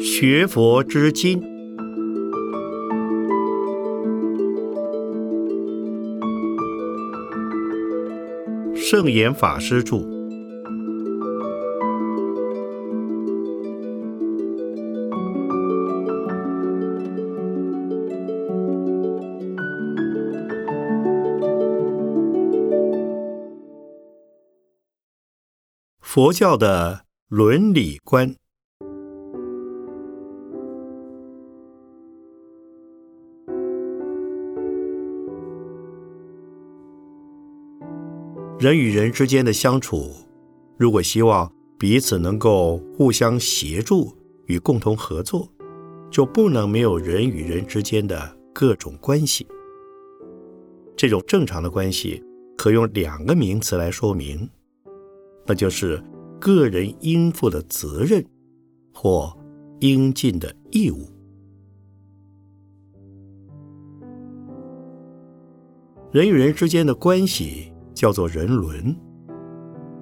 学佛之经，圣严法师著。佛教的伦理观，人与人之间的相处，如果希望彼此能够互相协助与共同合作，就不能没有人与人之间的各种关系。这种正常的关系，可用两个名词来说明。那就是个人应负的责任或应尽的义务。人与人之间的关系叫做人伦，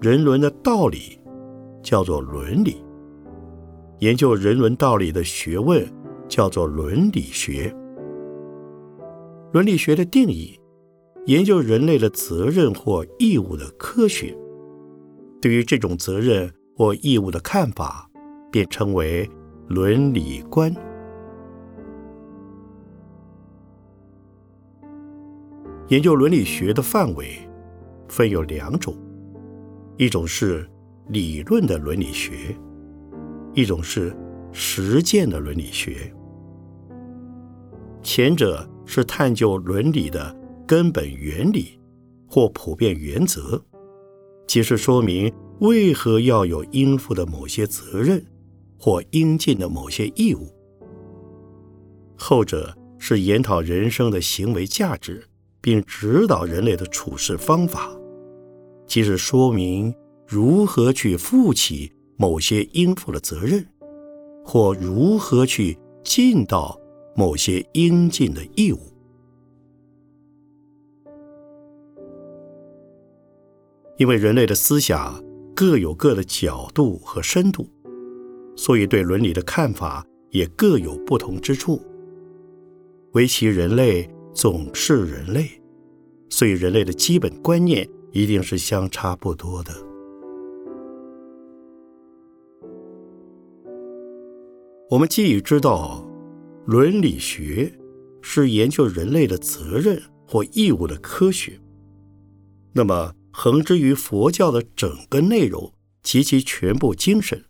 人伦的道理叫做伦理。研究人伦道理的学问叫做伦理学。伦理学的定义，研究人类的责任或义务的科学。对于这种责任或义务的看法，便称为伦理观。研究伦理学的范围分有两种，一种是理论的伦理学，一种是实践的伦理学。前者是探究伦理的根本原理或普遍原则。即是说明为何要有应负的某些责任，或应尽的某些义务。后者是研讨人生的行为价值，并指导人类的处事方法，即是说明如何去负起某些应负的责任，或如何去尽到某些应尽的义务。因为人类的思想各有各的角度和深度，所以对伦理的看法也各有不同之处。唯其人类总是人类，所以人类的基本观念一定是相差不多的。我们既已知道伦理学是研究人类的责任或义务的科学，那么。恒之于佛教的整个内容及其全部精神，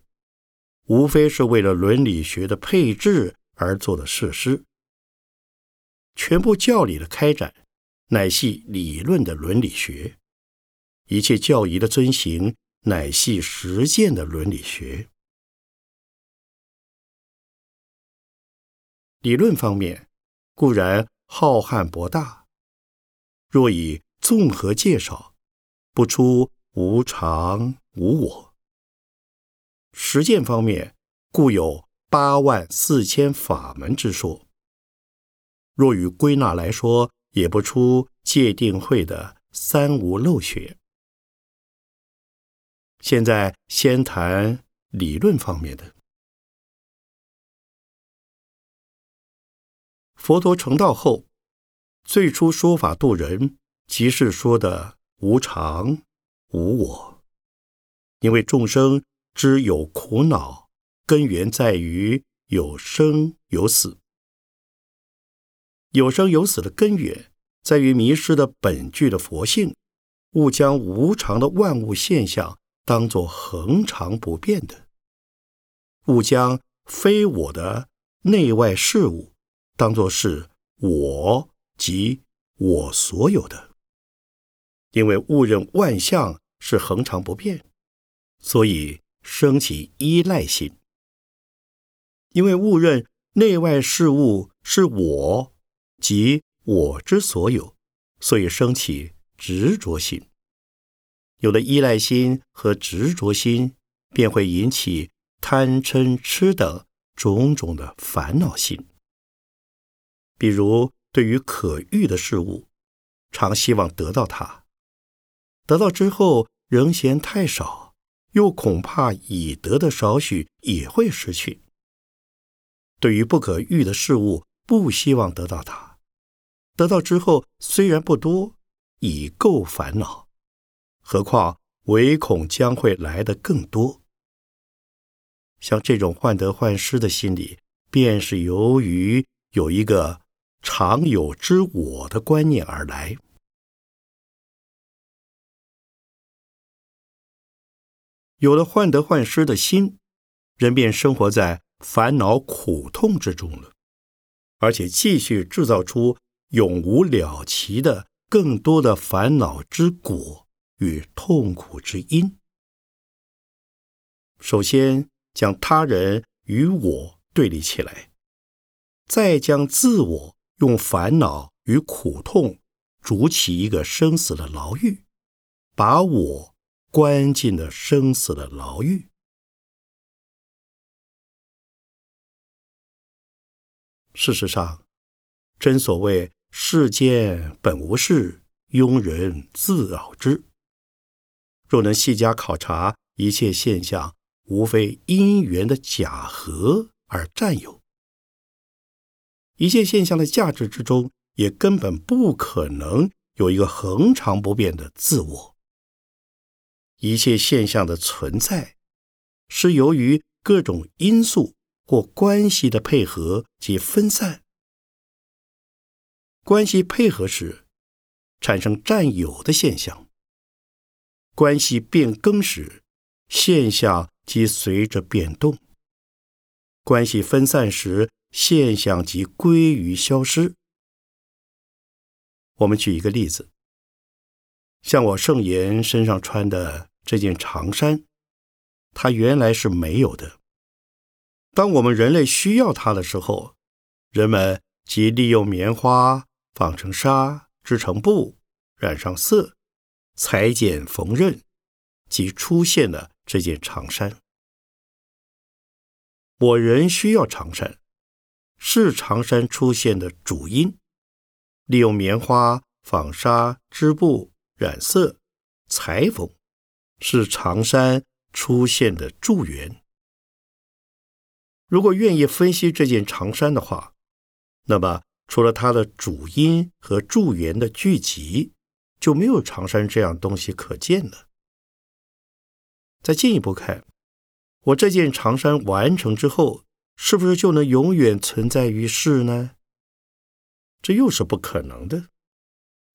无非是为了伦理学的配置而做的设施。全部教理的开展，乃系理论的伦理学；一切教义的遵行，乃系实践的伦理学。理论方面固然浩瀚博大，若以综合介绍。不出无常无我。实践方面，故有八万四千法门之说。若与归纳来说，也不出戒定慧的三无漏学。现在先谈理论方面的。佛陀成道后，最初说法度人，即是说的。无常无我，因为众生之有苦恼，根源在于有生有死。有生有死的根源在于迷失的本具的佛性，误将无常的万物现象当作恒常不变的，误将非我的内外事物当作是我及我所有的。因为误认万象是恒常不变，所以生起依赖性；因为误认内外事物是我即我之所有，所以生起执着心。有了依赖心和执着心，便会引起贪嗔痴等种种的烦恼心。比如，对于可遇的事物，常希望得到它。得到之后，仍嫌太少，又恐怕已得的少许也会失去。对于不可遇的事物，不希望得到它；得到之后，虽然不多，已够烦恼，何况唯恐将会来的更多。像这种患得患失的心理，便是由于有一个常有之我的观念而来。有了患得患失的心，人便生活在。烦恼苦痛之中了，而且继续制造出永无了期的更多的烦恼之果与痛苦之因。首先将他人与我对立起来，再将自我用烦恼与苦痛筑起一个生死的牢狱，把我关进了生死的牢狱。事实上，真所谓“世间本无事，庸人自扰之”。若能细加考察一切现象，无非因缘的假合而占有。一切现象的价值之中，也根本不可能有一个恒常不变的自我。一切现象的存在，是由于各种因素。或关系的配合及分散，关系配合时产生占有的现象；关系变更时，现象即随着变动；关系分散时，现象即归于消失。我们举一个例子，像我圣言身上穿的这件长衫，它原来是没有的。当我们人类需要它的时候，人们即利用棉花纺成纱，织成布，染上色，裁剪缝纫，即出现了这件长衫。我人需要长衫，是长衫出现的主因；利用棉花纺纱、织布、染色、裁缝，是长衫出现的助缘。如果愿意分析这件长衫的话，那么除了它的主因和助缘的聚集，就没有长衫这样东西可见了。再进一步看，我这件长衫完成之后，是不是就能永远存在于世呢？这又是不可能的，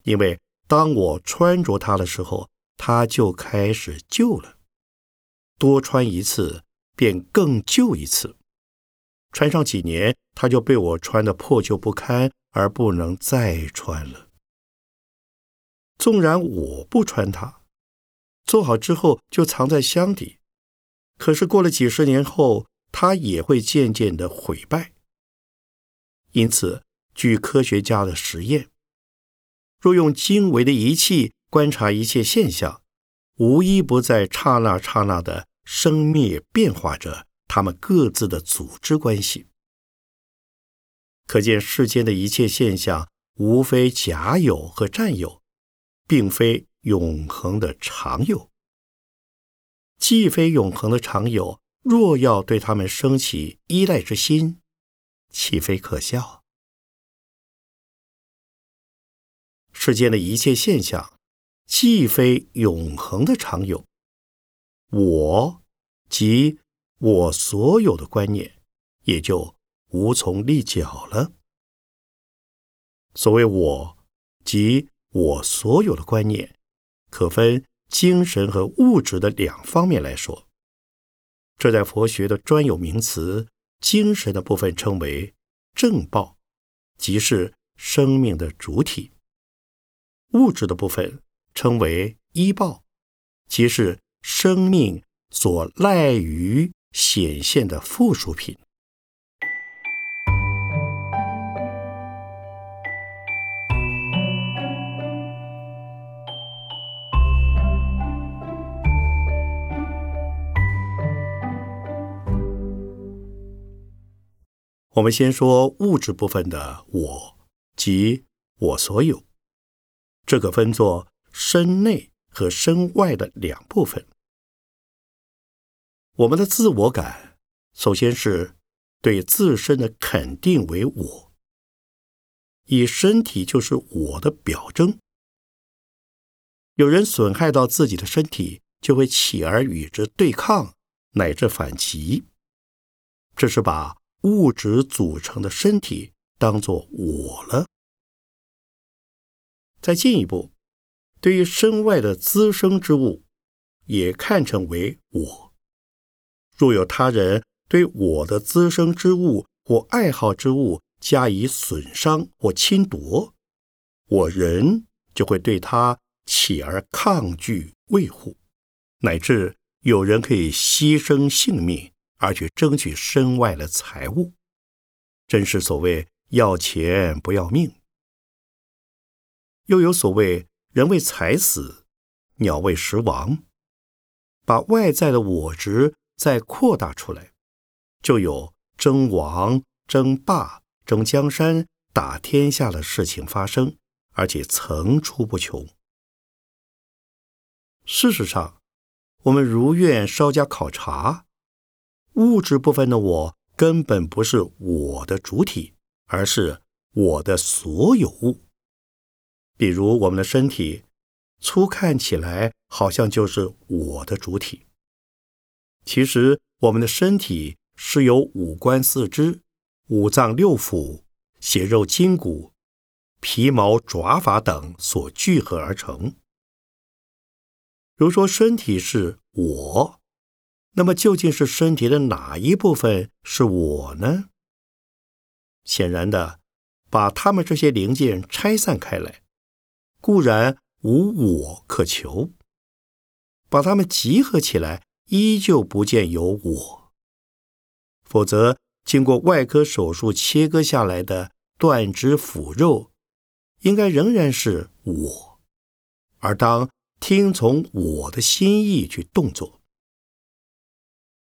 因为当我穿着它的时候，它就开始旧了，多穿一次便更旧一次。穿上几年，它就被我穿得破旧不堪，而不能再穿了。纵然我不穿它，做好之后就藏在箱底，可是过了几十年后，它也会渐渐的毁败。因此，据科学家的实验，若用精微的仪器观察一切现象，无一不在刹那刹那的生灭变化着。他们各自的组织关系，可见世间的一切现象，无非假有和占有，并非永恒的常有。既非永恒的常有，若要对他们生起依赖之心，岂非可笑？世间的一切现象，既非永恒的常有，我及。我所有的观念也就无从立脚了。所谓我，及我所有的观念，可分精神和物质的两方面来说。这在佛学的专有名词，精神的部分称为正报，即是生命的主体；物质的部分称为依报，即是生命所赖于。显现的附属品。我们先说物质部分的我，即我所有。这个分作身内和身外的两部分。我们的自我感，首先是对自身的肯定为我，以身体就是我的表征。有人损害到自己的身体，就会起而与之对抗，乃至反击。这是把物质组成的身体当作我了。再进一步，对于身外的滋生之物，也看成为我。若有他人对我的滋生之物或爱好之物加以损伤或侵夺，我人就会对他。起而抗拒维护，乃至有人可以牺牲性命而去争取身外的财物，真是所谓要钱不要命。又有所谓人为财死，鸟为食亡，把外在的我执再扩大出来，就有争王、争霸、争江山、打天下的事情发生，而且层出不穷。事实上，我们如愿稍加考察，物质部分的我根本不是我的主体，而是我的所有物。比如我们的身体，粗看起来好像就是我的主体，其实我们的身体是由五官四肢、五脏六腑、血肉筋骨、皮毛爪发等所聚合而成。如说身体是我，那么究竟是身体的哪一部分是我呢？显然的，把它们这些零件拆散开来，固然无我可求；把它们集合起来，依旧不见有我。否则，经过外科手术切割下来的断肢腐肉，应该仍然是我。而当听从我的心意去动作，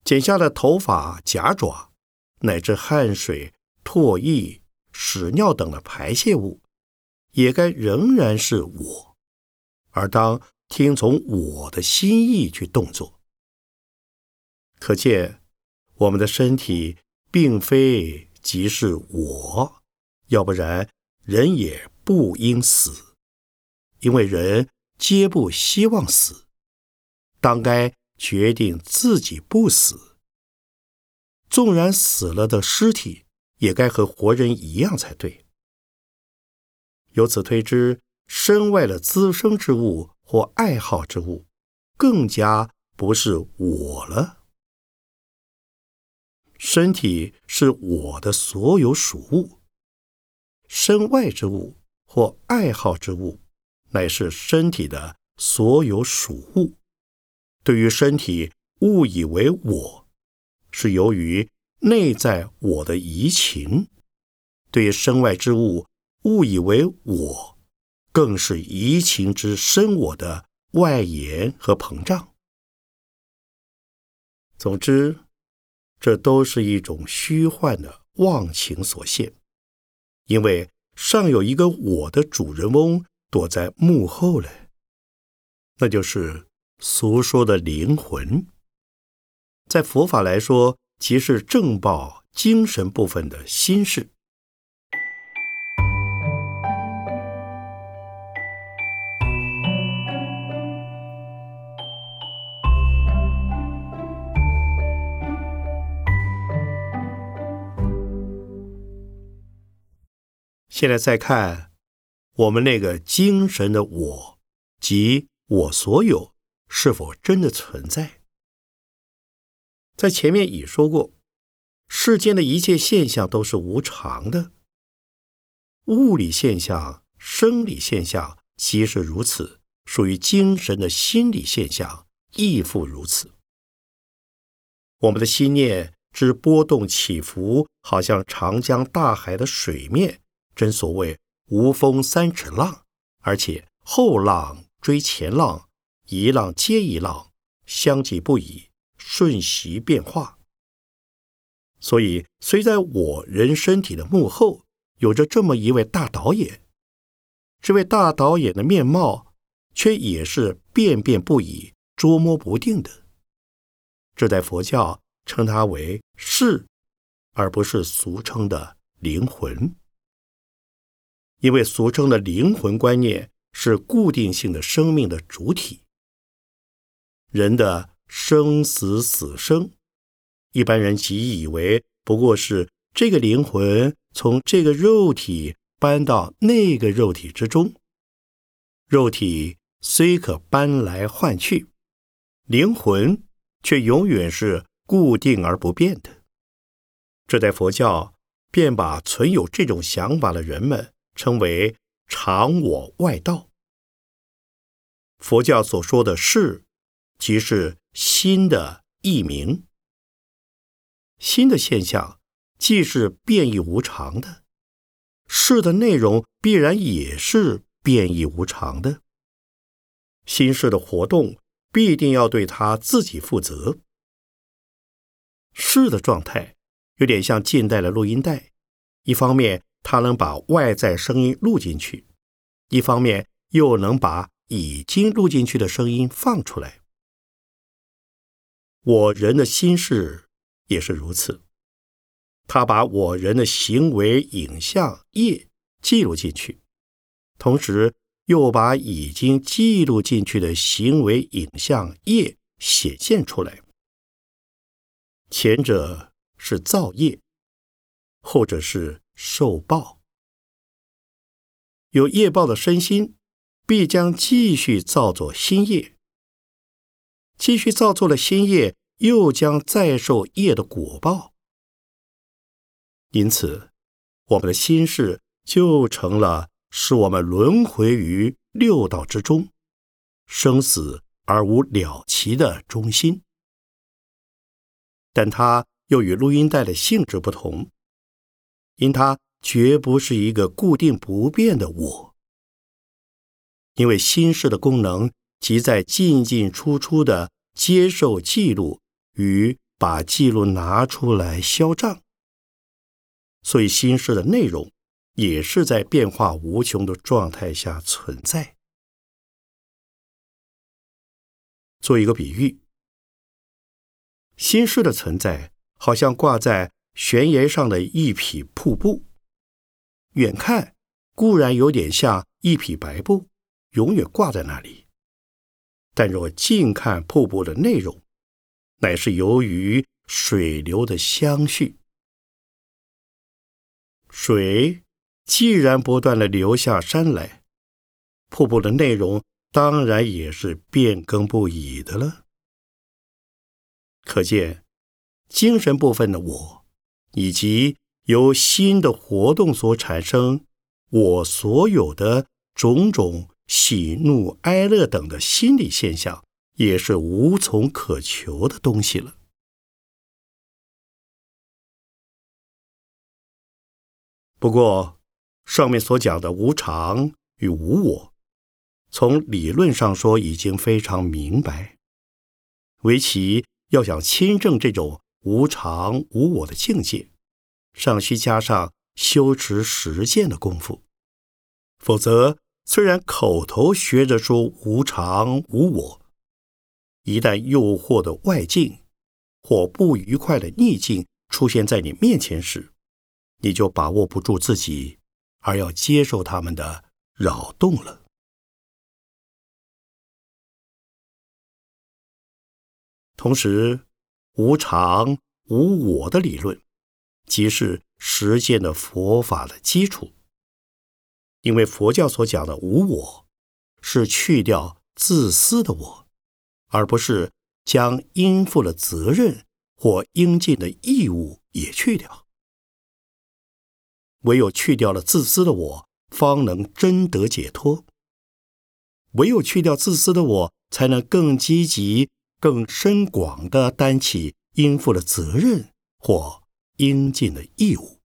剪下的头发、甲爪，乃至汗水、唾液、屎尿等的排泄物，也该仍然是我。而当听从我的心意去动作，可见我们的身体并非即是我，要不然人也不应死，因为人。皆不希望死，当该决定自己不死。纵然死了的尸体，也该和活人一样才对。由此推知，身外的滋生之物或爱好之物，更加不是我了。身体是我的所有属物，身外之物或爱好之物。乃是身体的所有属物，对于身体误以为我，是由于内在我的移情；对身外之物误以为我，更是移情之身我的外延和膨胀。总之，这都是一种虚幻的妄情所现，因为尚有一个我的主人翁。躲在幕后嘞，那就是俗说的灵魂。在佛法来说，即是正报精神部分的心事。现在再看。我们那个精神的我及我所有，是否真的存在？在前面已说过，世间的一切现象都是无常的，物理现象、生理现象即是如此，属于精神的心理现象亦复如此。我们的心念之波动起伏，好像长江大海的水面，真所谓。无风三尺浪，而且后浪追前浪，一浪接一浪，相继不已，瞬息变化。所以，虽在我人身体的幕后，有着这么一位大导演，这位大导演的面貌，却也是变变不已、捉摸不定的。这在佛教称它为“事”，而不是俗称的灵魂。因为俗称的灵魂观念是固定性的生命的主体，人的生死死生，一般人即以为不过是这个灵魂从这个肉体搬到那个肉体之中，肉体虽可搬来换去，灵魂却永远是固定而不变的。这在佛教便把存有这种想法的人们。称为常我外道。佛教所说的事，即是心的异名。心的现象既是变异无常的，事的内容必然也是变异无常的。心事的活动必定要对他自己负责。事的状态有点像近代的录音带，一方面。它能把外在声音录进去，一方面又能把已经录进去的声音放出来。我人的心事也是如此，他把我人的行为影像业记录进去，同时又把已经记录进去的行为影像业显现出来。前者是造业，后者是。受报，有业报的身心，必将继续造作新业；继续造作了新业，又将再受业的果报。因此，我们的心事就成了使我们轮回于六道之中，生死而无了期的中心。但它又与录音带的性质不同。因它绝不是一个固定不变的我，因为心事的功能即在进进出出的接受记录与把记录拿出来消账，所以心事的内容也是在变化无穷的状态下存在。做一个比喻，心事的存在好像挂在。悬崖上的一匹瀑布，远看固然有点像一匹白布，永远挂在那里；但若近看瀑布的内容，乃是由于水流的相续。水既然不断的流下山来，瀑布的内容当然也是变更不已的了。可见精神部分的我。以及由心的活动所产生，我所有的种种喜怒哀乐等的心理现象，也是无从可求的东西了。不过，上面所讲的无常与无我，从理论上说已经非常明白。唯其要想亲证这种。无常无我的境界，尚需加上修持实践的功夫。否则，虽然口头学着说无常无我，一旦诱惑的外境或不愉快的逆境出现在你面前时，你就把握不住自己，而要接受他们的扰动了。同时。无常无我的理论，即是实践的佛法的基础。因为佛教所讲的无我，是去掉自私的我，而不是将应负的责任或应尽的义务也去掉。唯有去掉了自私的我，方能真得解脱。唯有去掉自私的我，才能更积极。更深广的担起应负的责任或应尽的义务。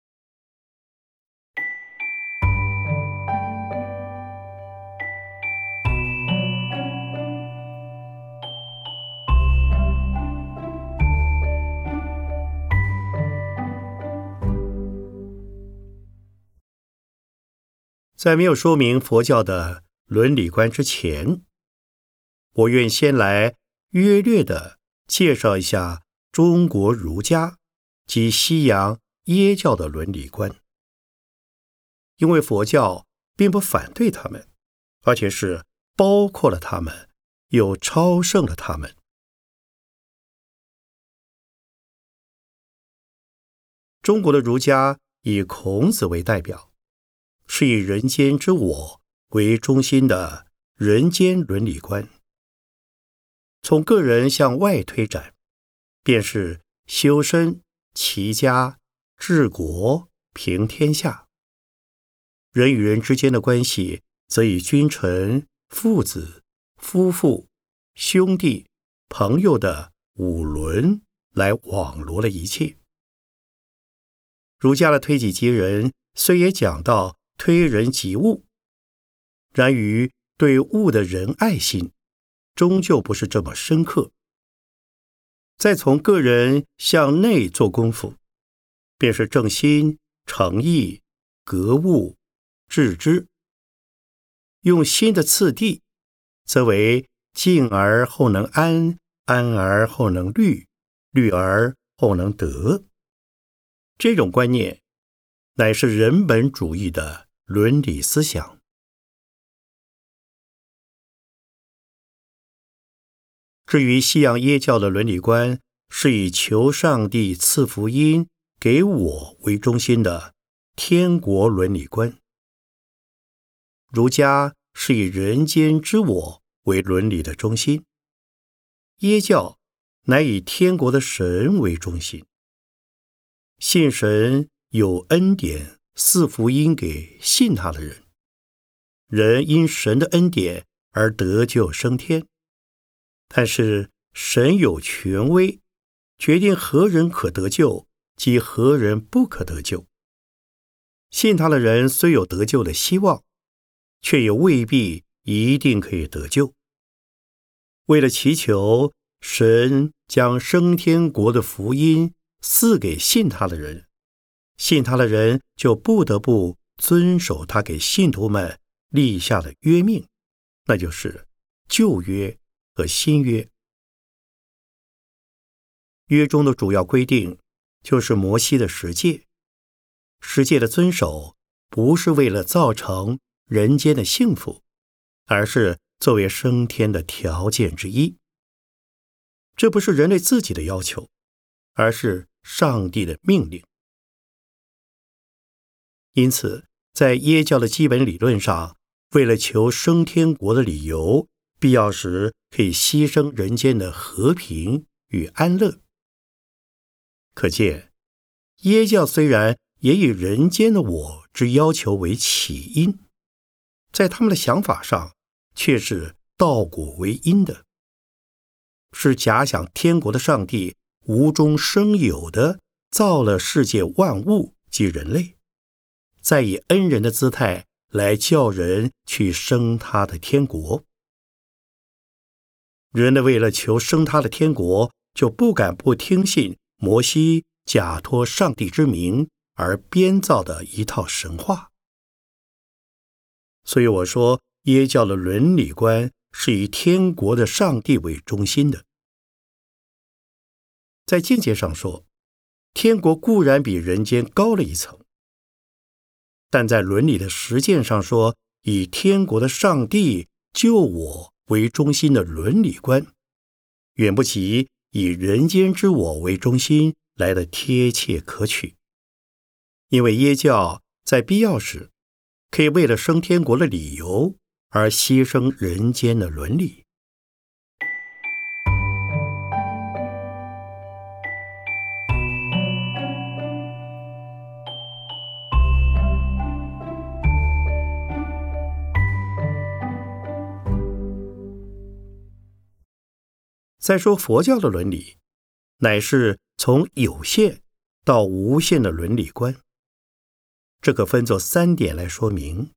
在没有说明佛教的伦理观之前，我愿先来约略的介绍一下中国儒家及西洋耶教的伦理观，因为佛教并不反对他们，而且是包括了他们，又超胜了他们。中国的儒家以孔子为代表，是以人间之我为中心的人间伦理观。从个人向外推展，便是修身、齐家、治国、平天下。人与人之间的关系，则以君臣、父子、夫妇、兄弟、朋友的五伦来网罗了一切。儒家的推己及人，虽也讲到推人及物，然于对物的仁爱心，终究不是这么深刻。再从个人向内做功夫，便是正心、诚意、格物、致知。用心的次第，则为静而后能安，安而后能虑，虑而后能得。这种观念，乃是人本主义的伦理思想。至于西洋耶教的伦理观，是以求上帝赐福音给我为中心的天国伦理观。儒家是以人间之我为伦理的中心，耶教乃以天国的神为中心。信神有恩典，赐福音给信他的人，人因神的恩典而得救升天。但是神有权威，决定何人可得救，及何人不可得救。信他的人虽有得救的希望，却也未必一定可以得救。为了祈求神将升天国的福音。赐给信他的人，信他的人就不得不遵守他给信徒们立下的约命，那就是旧约和新约。约中的主要规定就是摩西的十诫，十诫的遵守不是为了造成人间的幸福，而是作为升天的条件之一。这不是人类自己的要求，而是。上帝的命令，因此，在耶教的基本理论上，为了求升天国的理由，必要时可以牺牲人间的和平与安乐。可见，耶教虽然也以人间的我之要求为起因，在他们的想法上，却是道果为因的，是假想天国的上帝。无中生有的造了世界万物及人类，再以恩人的姿态来叫人去生他的天国。人类为了求生他的天国，就不敢不听信摩西假托上帝之名而编造的一套神话。所以我说，耶教的伦理观是以天国的上帝为中心的。在境界上说，天国固然比人间高了一层，但在伦理的实践上说，以天国的上帝救我为中心的伦理观，远不及以人间之我为中心来的贴切可取。因为耶教在必要时，可以为了升天国的理由而牺牲人间的伦理。再说佛教的伦理，乃是从有限到无限的伦理观。这可分作三点来说明：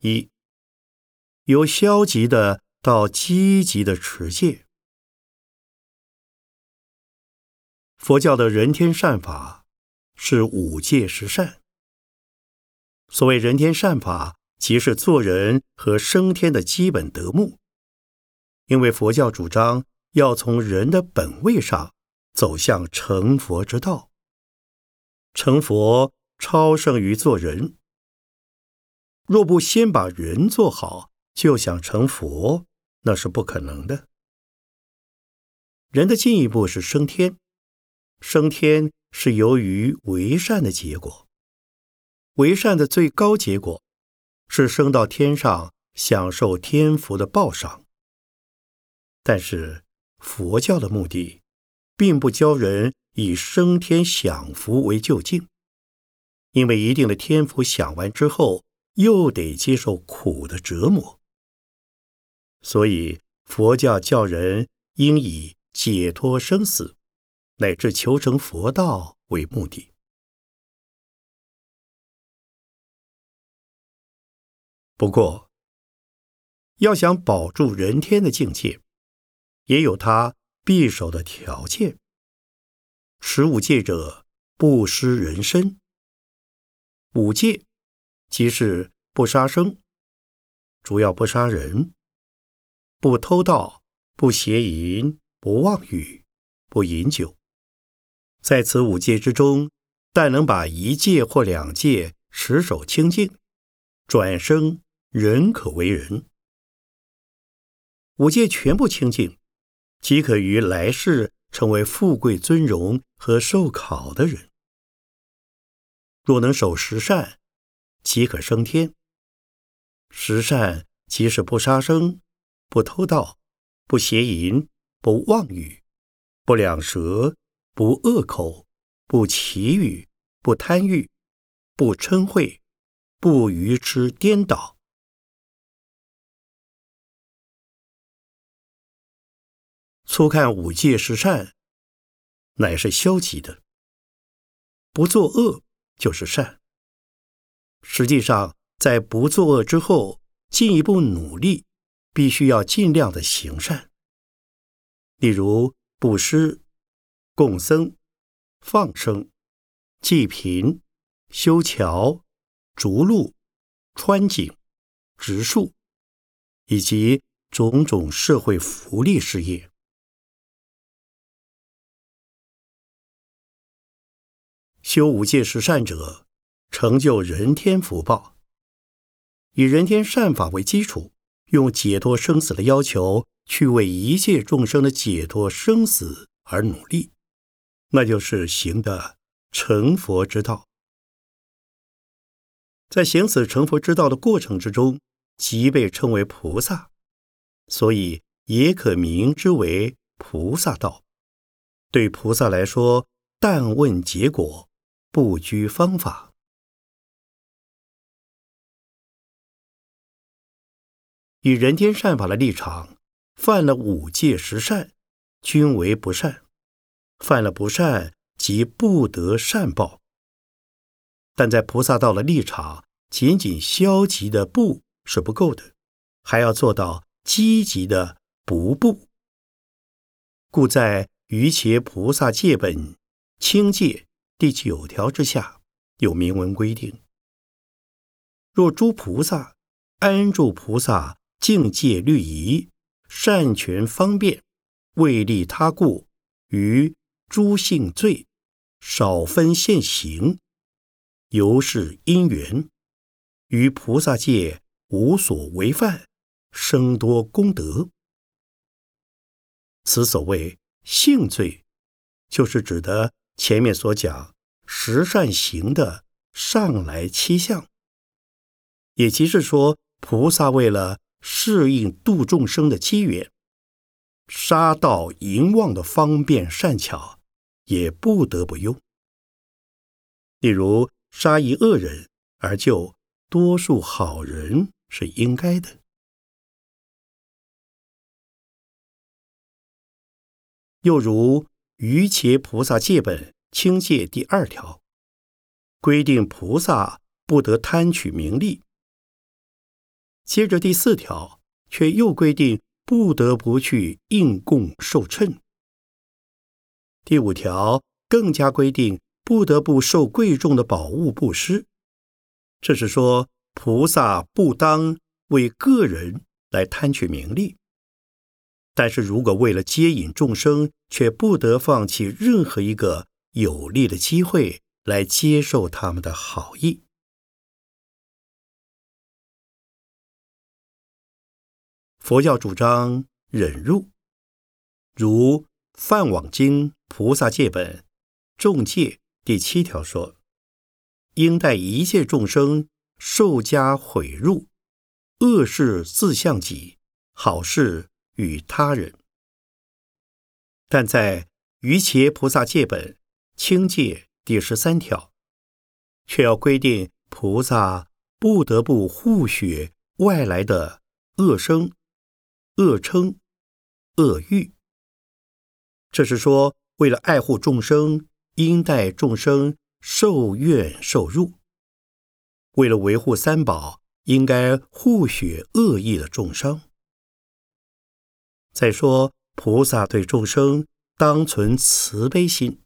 一，由消极的到积极的持戒。佛教的人天善法是五戒十善。所谓人天善法，即是做人和升天的基本德目。因为佛教主张要从人的本位上走向成佛之道，成佛超胜于做人。若不先把人做好，就想成佛，那是不可能的。人的进一步是升天，升天是由于为善的结果，为善的最高结果是升到天上，享受天福的报赏。但是佛教的目的，并不教人以升天享福为就近，因为一定的天福享完之后，又得接受苦的折磨。所以佛教教人应以解脱生死，乃至求成佛道为目的。不过，要想保住人天的境界。也有他必守的条件。持五戒者，不失人身。五戒即是不杀生，主要不杀人；不偷盗，不邪淫，不妄语，不饮酒。在此五戒之中，但能把一戒或两戒持守清净，转生人可为人。五戒全部清净。即可于来世成为富贵尊荣和受考的人。若能守十善，即可升天。十善即是不杀生、不偷盗、不邪淫、不妄语、不两舌、不恶口、不绮语、不贪欲、不嗔恚、不愚痴颠倒。初看五戒十善，乃是消极的；不作恶就是善。实际上，在不作恶之后，进一步努力，必须要尽量的行善。例如布施、供僧、放生、济贫、修桥、筑路、穿井、植树，以及种种社会福利事业。修五戒十善者，成就人天福报。以人天善法为基础，用解脱生死的要求去为一切众生的解脱生死而努力，那就是行的成佛之道。在行此成佛之道的过程之中，即被称为菩萨，所以也可名之为菩萨道。对菩萨来说，但问结果。不拘方法，以人天善法的立场，犯了五戒十善，均为不善；犯了不善，即不得善报。但在菩萨道的立场，仅仅消极的不是不够的，还要做到积极的不不。故在于伽菩萨戒本清戒。第九条之下有明文规定：若诸菩萨安住菩萨境界律仪，善权方便，为利他故，于诸性罪少分现行，由是因缘，于菩萨界无所违犯，生多功德。此所谓性罪，就是指的。前面所讲十善行的上来七相，也即是说，菩萨为了适应度众生的机缘，杀盗淫妄的方便善巧，也不得不用。例如，杀一恶人而救多数好人是应该的。又如。于伽菩萨戒本清戒第二条规定，菩萨不得贪取名利。接着第四条却又规定，不得不去应供受称。第五条更加规定，不得不受贵重的宝物布施。这是说，菩萨不当为个人来贪取名利，但是如果为了接引众生，却不得放弃任何一个有利的机会来接受他们的好意。佛教主张忍辱，如《梵网经·菩萨戒本·众戒》第七条说：“应待一切众生受加毁辱，恶事自向己，好事与他人。”但在《瑜伽菩萨戒本·清戒》第十三条，却要规定菩萨不得不护学外来的恶生。恶称、恶欲，这是说，为了爱护众生，应待众生受怨受辱；为了维护三宝，应该护学恶意的众生。再说，菩萨对众生当存慈悲心，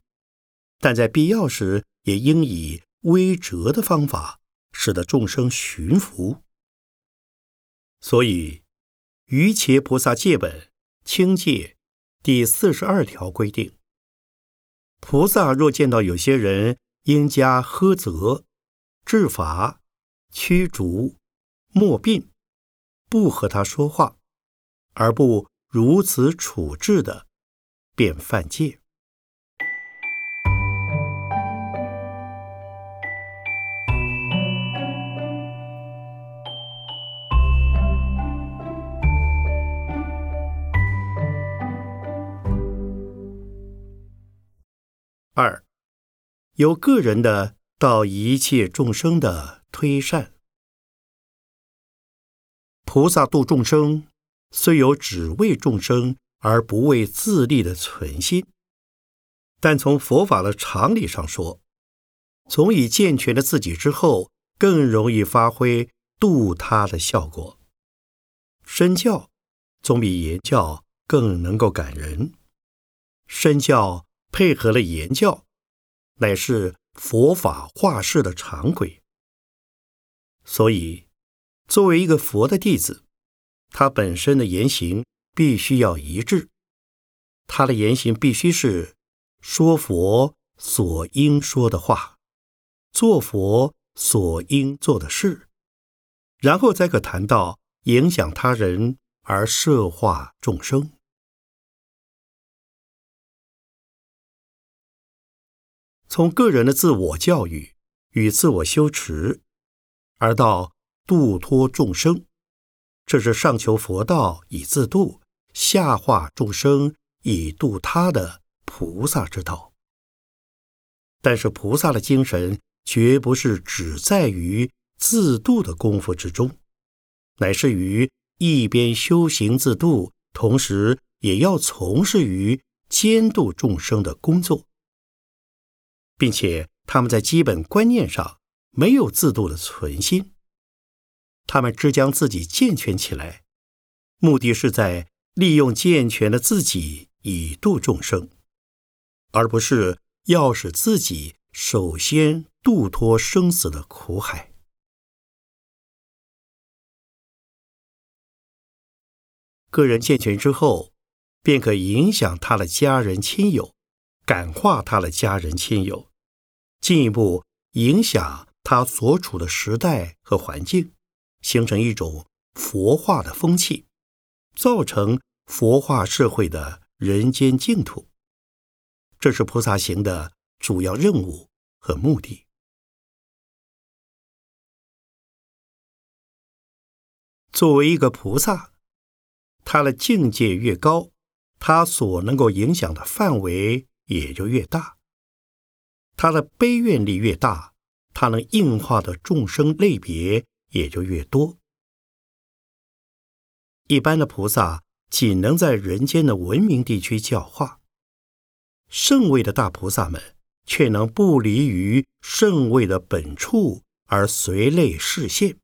但在必要时，也应以微折的方法，使得众生驯服。所以。《瑜伽菩萨戒本清戒》第四十二条规定：菩萨若见到有些人应加呵责、治罚、驱逐、莫病，不和他说话，而不如此处置的，便犯戒。二，由个人的到一切众生的推善。菩萨度众生，虽有只为众生而不为自利的存心，但从佛法的常理上说，从已健全了自己之后，更容易发挥度他的效果。身教总比言教更能够感人。身教。配合了言教，乃是佛法化世的常轨。所以，作为一个佛的弟子，他本身的言行必须要一致。他的言行必须是说佛所应说的话，做佛所应做的事，然后再可谈到影响他人而摄化众生。从个人的自我教育与自我修持，而到度脱众生，这是上求佛道以自度，下化众生以度他的菩萨之道。但是菩萨的精神绝不是只在于自度的功夫之中，乃是于一边修行自度，同时也要从事于监督众生的工作。并且他们在基本观念上没有自度的存心，他们只将自己健全起来，目的是在利用健全的自己以度众生，而不是要使自己首先度脱生死的苦海。个人健全之后，便可影响他的家人亲友，感化他的家人亲友。进一步影响他所处的时代和环境，形成一种佛化的风气，造成佛化社会的人间净土。这是菩萨行的主要任务和目的。作为一个菩萨，他的境界越高，他所能够影响的范围也就越大。他的悲愿力越大，他能应化的众生类别也就越多。一般的菩萨仅能在人间的文明地区教化，圣位的大菩萨们却能不离于圣位的本处而随类示现，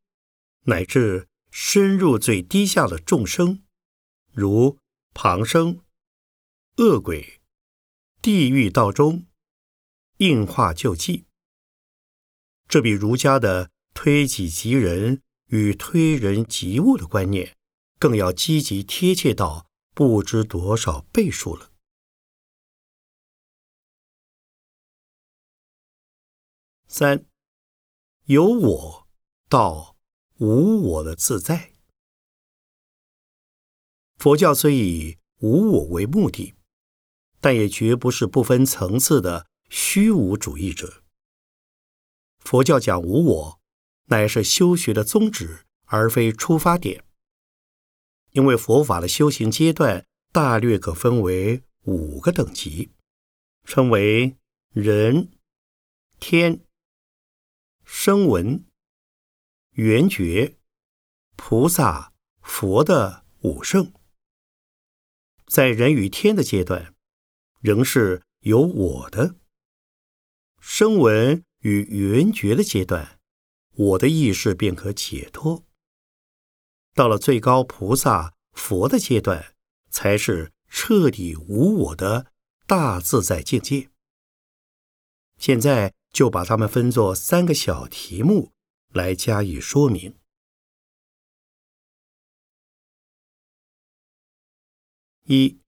乃至深入最低下的众生，如旁生、恶鬼、地狱道中。应化救济，这比儒家的推己及人与推人及物的观念，更要积极贴切到不知多少倍数了。三，由我到无我的自在。佛教虽以无我为目的，但也绝不是不分层次的虚无主义者。佛教讲无我，乃是修学的宗旨，而非出发点。因为佛法的修行阶段大略可分为五个等级，称为人、天。声闻、缘觉、菩萨、佛的五圣，在人与天的阶段，仍是有我的；声闻与缘觉的阶段，我的意识便可解脱。到了最高菩萨、佛的阶段，才是彻底无我的大自在境界。现在。就把它们分作三个小题目来加以说明。一，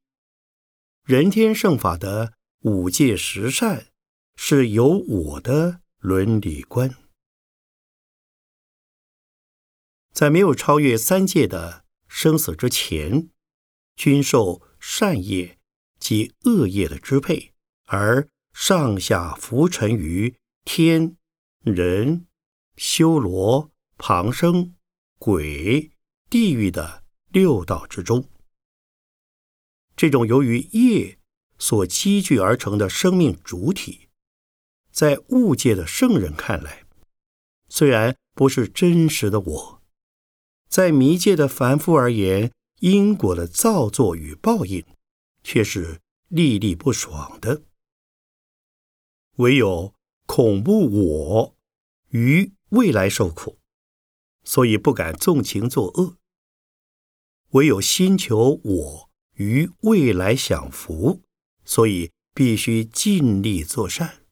人天圣法的五戒十善是有我的伦理观，在没有超越三界的生死之前，均受善业及恶业的支配，而。上下浮沉于天、人、修罗、旁生、鬼、地狱的六道之中。这种由于业所积聚而成的生命主体，在物界的圣人看来，虽然不是真实的我，在迷界的凡夫而言，因果的造作与报应，却是历历不爽的。唯有恐怖我于未来受苦，所以不敢纵情作恶；唯有心求我于未来享福，所以必须尽力作善。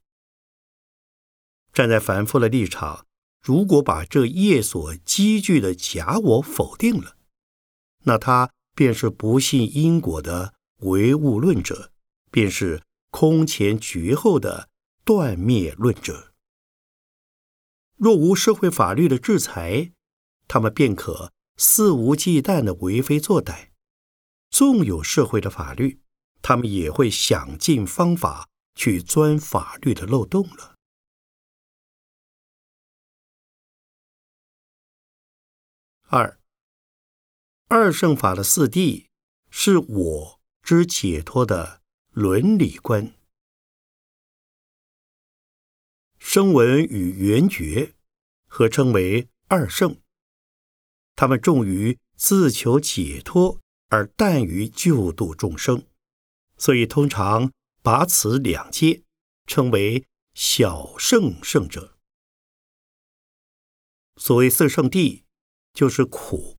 站在凡夫的立场，如果把这业所积聚的假我否定了，那他便是不信因果的唯物论者，便是空前绝后的。断灭论者，若无社会法律的制裁，他们便可肆无忌惮的为非作歹；纵有社会的法律，他们也会想尽方法去钻法律的漏洞了。二，二圣法的四谛是我之解脱的伦理观。声闻与缘觉合称为二圣，他们重于自求解脱，而淡于救度众生，所以通常把此两阶称为小圣圣者。所谓四圣谛，就是苦，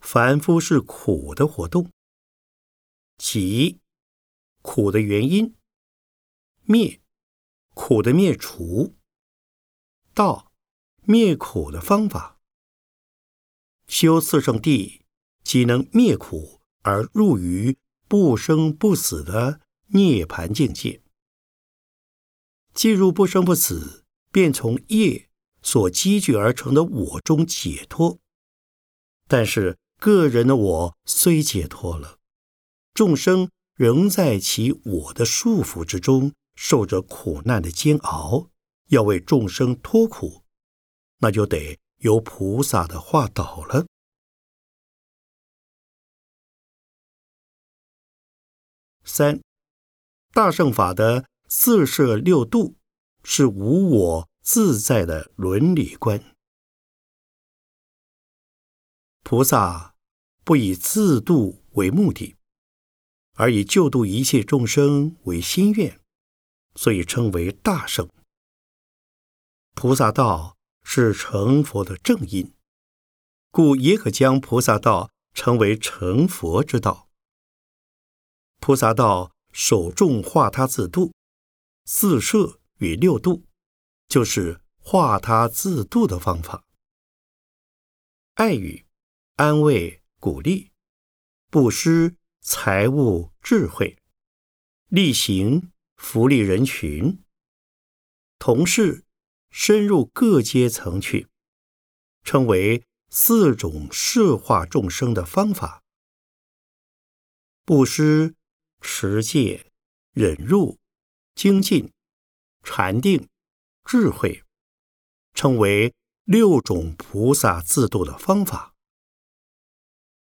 凡夫是苦的活动，即苦的原因，灭。苦的灭除，道灭苦的方法。修四圣谛，即能灭苦而入于不生不死的涅盘境界。进入不生不死，便从业所积聚而成的我中解脱。但是个人的我虽解脱了，众生仍在其我的束缚之中。受着苦难的煎熬，要为众生脱苦，那就得由菩萨的话导了。三大圣法的四摄六度是无我自在的伦理观。菩萨不以自度为目的，而以救度一切众生为心愿。所以称为大圣。菩萨道是成佛的正因，故也可将菩萨道称为成佛之道。菩萨道首重化他自度，四摄与六度，就是化他自度的方法。爱语、安慰、鼓励、布施、财物、智慧、力行、福利人群、同事，深入各阶层去，称为四种摄化众生的方法：布施、持戒、忍辱、精进、禅定、智慧，称为。六种菩萨自度的方法。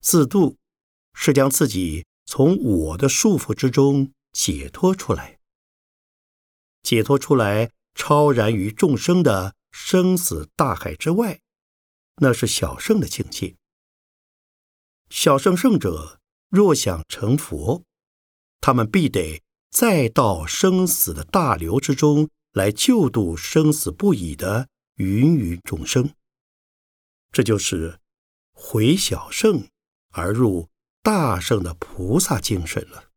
自度是将自己从我的束缚之中解脱出来，解脱出来，超然于众生的生死大海之外，那是小圣的境界。小圣圣者若想成佛，他们必得再到生死的大流之中来救度生死不已的。芸芸众生，这就是回小圣而入大圣的菩萨精神了。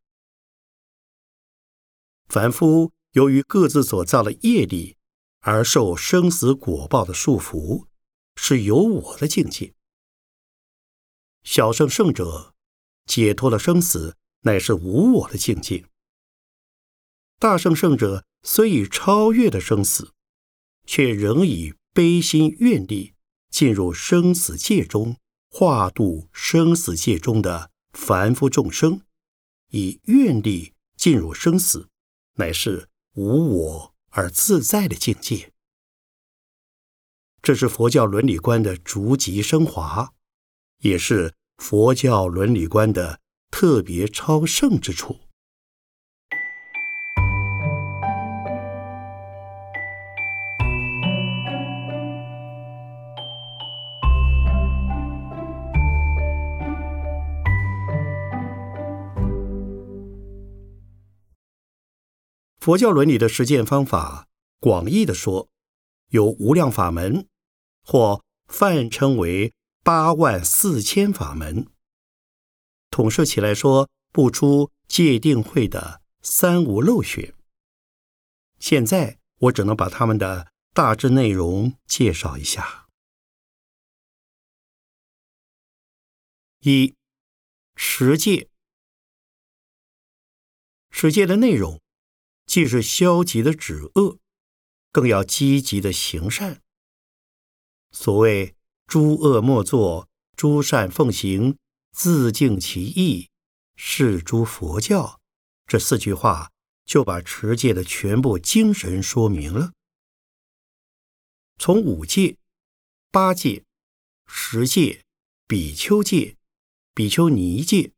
凡夫由于各自所造的业力而受生死果报的束缚，是有我的境界。小圣圣者解脱了生死，乃是无我的境界。大圣圣者虽已超越了生死。却仍以悲心愿力进入生死界中，化度生死界中的凡夫众生，以愿力进入生死，乃是无我而自在的境界。这是佛教伦理观的逐级升华，也是佛教伦理观的特别超胜之处。佛教伦理的实践方法，广义的说，有无量法门，或泛称为八万四千法门。统摄起来说，不出戒定慧的三无漏学。现在我只能把他们的大致内容介绍一下。一持戒，持戒的内容。既是消极的止恶，更要积极的行善。所谓“诸恶莫作，诸善奉行，自净其意，是诸佛教”这四句话，就把持戒的全部精神说明了。从五戒、八戒、十戒、比丘戒、比丘尼戒，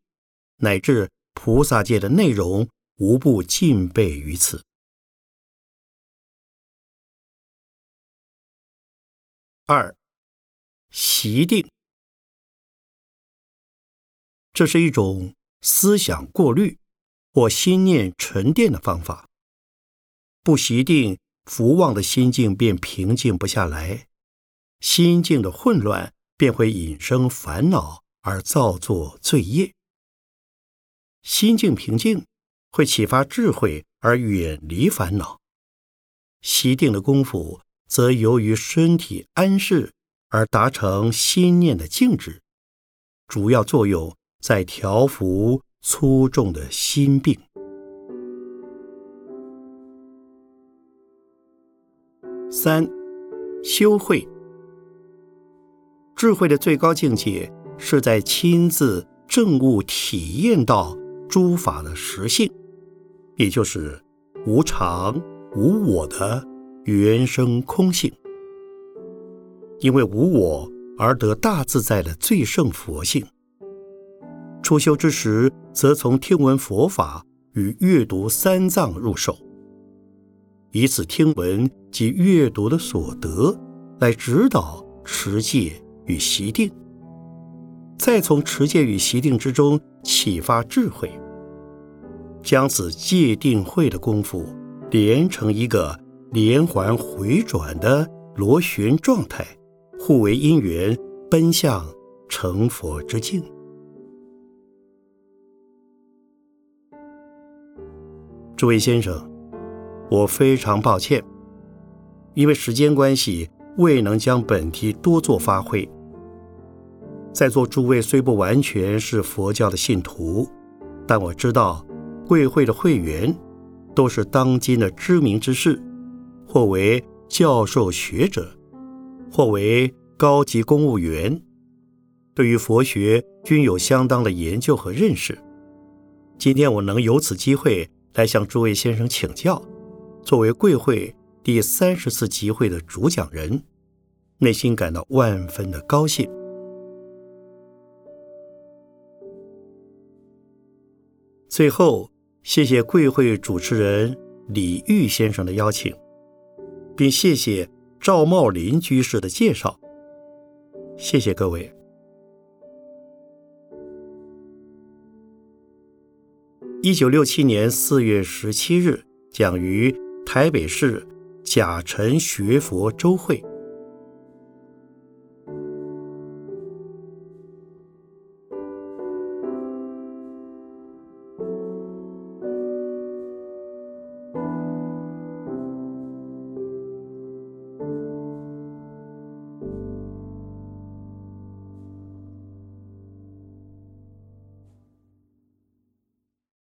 乃至菩萨戒的内容。无不尽备于此。二，习定，这是一种思想过滤或心念沉淀的方法。不习定，福旺的心境便平静不下来，心境的混乱便会引生烦恼而造作罪业。心境平静。会启发智慧而远离烦恼，习定的功夫则由于身体安适而达成心念的静止，主要作用在调伏粗重的心病。三，修慧，智慧的最高境界是在亲自证悟体验到诸法的实性。也就是无常无我的原生空性，因为无我而得大自在的最胜佛性。初修之时，则从听闻佛法与阅读三藏入手，以此听闻及阅读的所得来指导持戒与习定，再从持戒与习定之中启发智慧。将此界定慧的功夫连成一个连环回转的螺旋状态，互为因缘，奔向成佛之境。诸位先生，我非常抱歉，因为时间关系，未能将本题多做发挥。在座诸位虽不完全是佛教的信徒，但我知道贵会的会员都是当今的知名之士，或为教授学者，或为高级公务员，对于佛学均有相当的研究和认识。今天我能有此机会来向诸位先生请教，作为贵会第三十次集会的主讲人，内心感到万分的高兴。最后，谢谢贵会主持人李玉先生的邀请，并谢谢赵茂林居士的介绍。谢谢各位。一九六七年四月十七日，讲于台北市甲辰学佛周会。